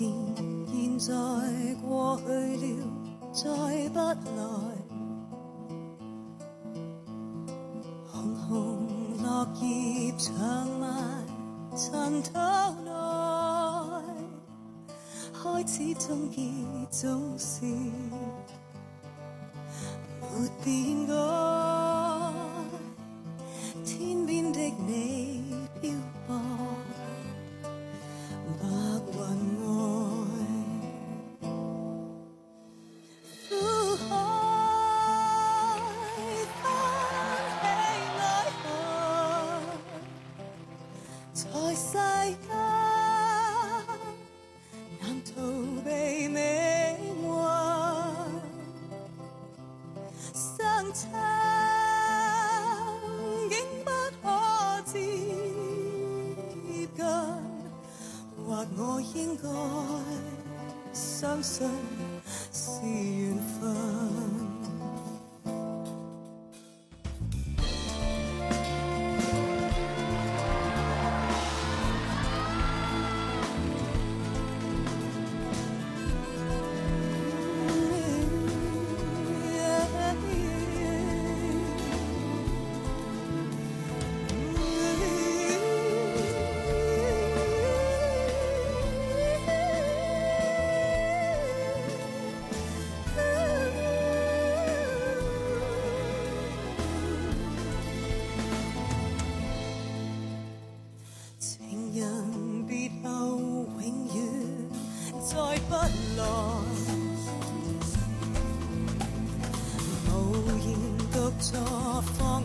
现在过去了，再不来。红红落叶长埋尘土内，开始终结总是不变改。天边的你。coração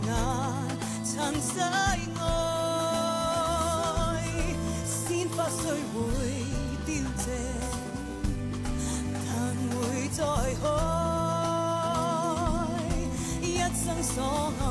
眼曾使愛，鮮花雖會凋謝，但會再開，一生所愛。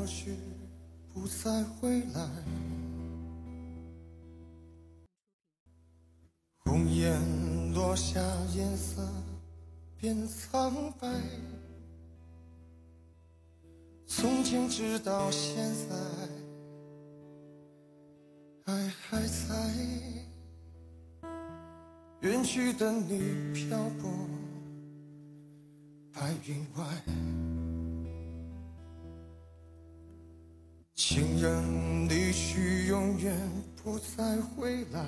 或许不再回来，红颜落下，颜色变苍白。从今直到现在，爱还在。远去的你，漂泊白云外。情人离去，永远不再回来。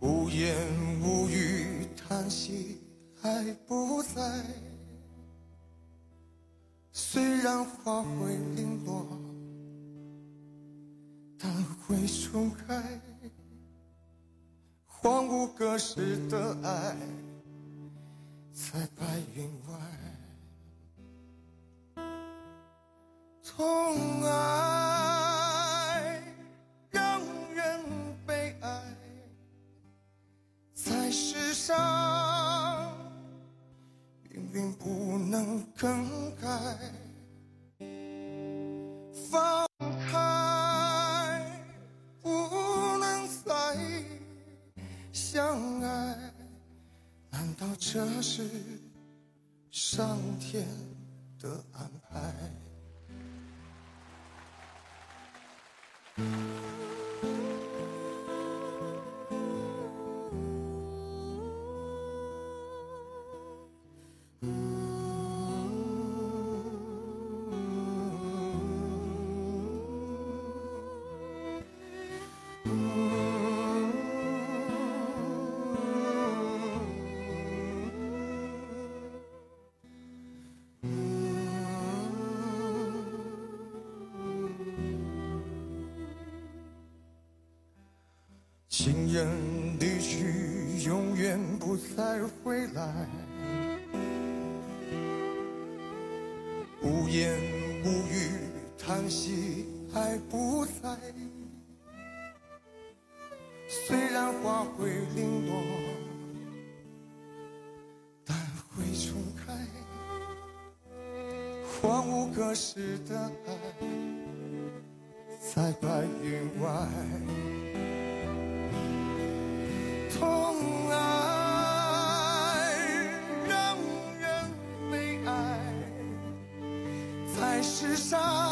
无言无语，叹息，爱不在。虽然花会零落，但会重开。荒芜隔世的爱，在白云外。痛爱让人悲哀，在世上，命运不能更改。人离去，永远不再回来。无言无语，叹息爱不在。虽然花会零落，但会重开。荒芜隔世的爱，在白云外。痛爱让人悲哀，在世上。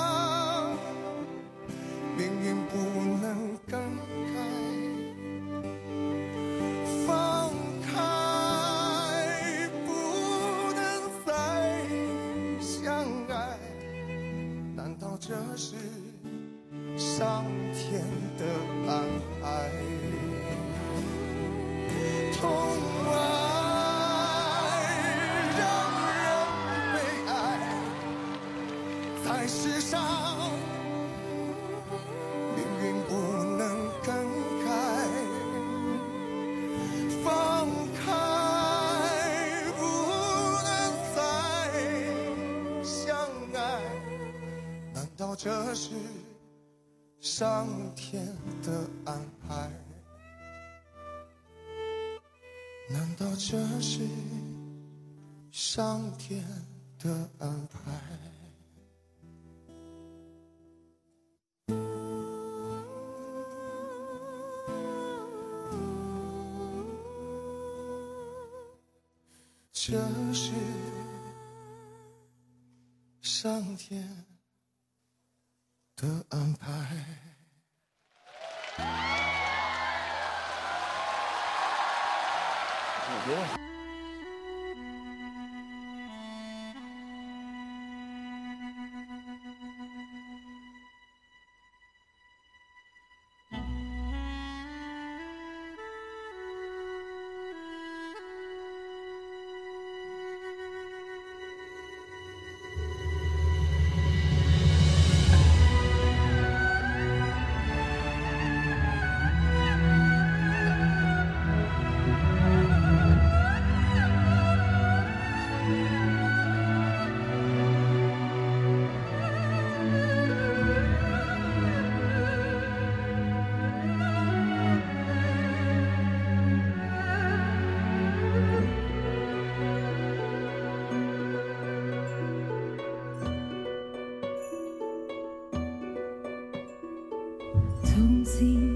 这是上天的安排。这是上天的安排。doing. 从经。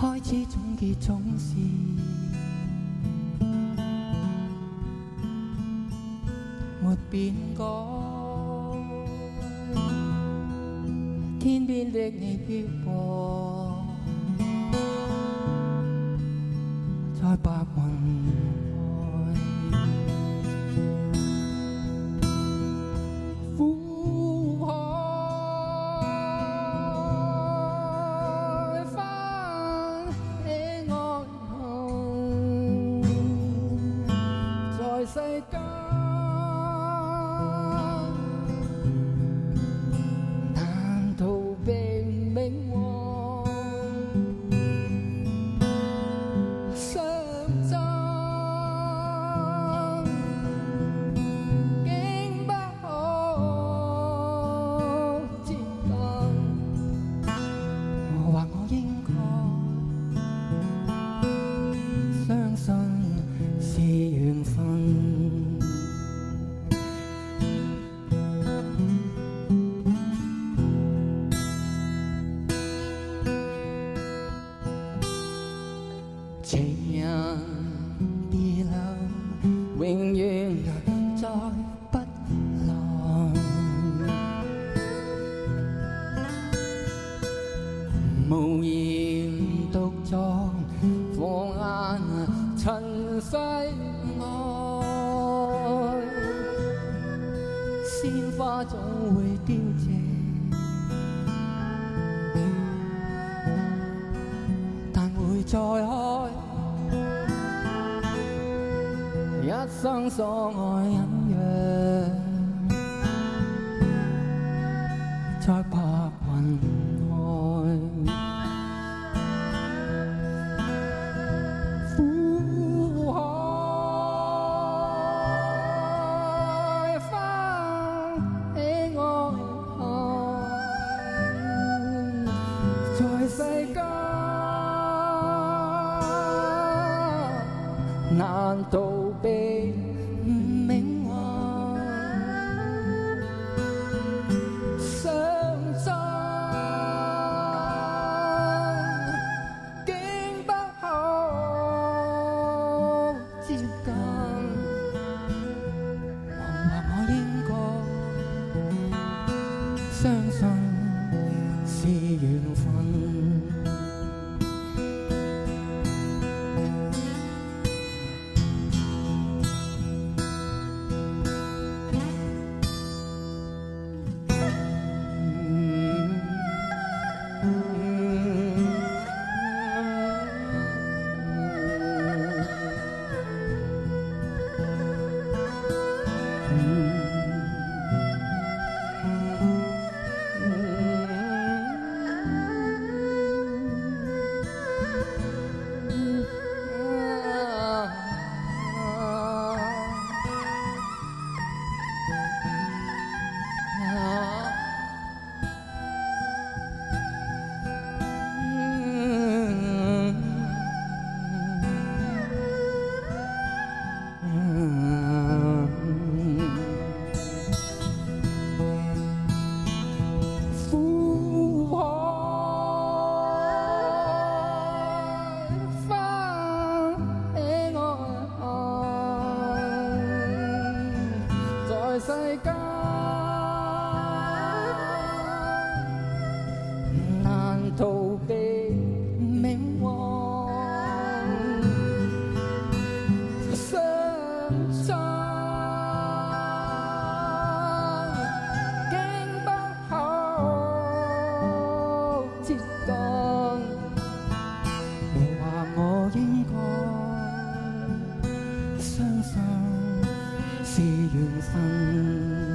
开始，总结，总是没变改。天边的你飘过。Satan. 样？所爱一样，在白云。Mm-hmm. 是缘分。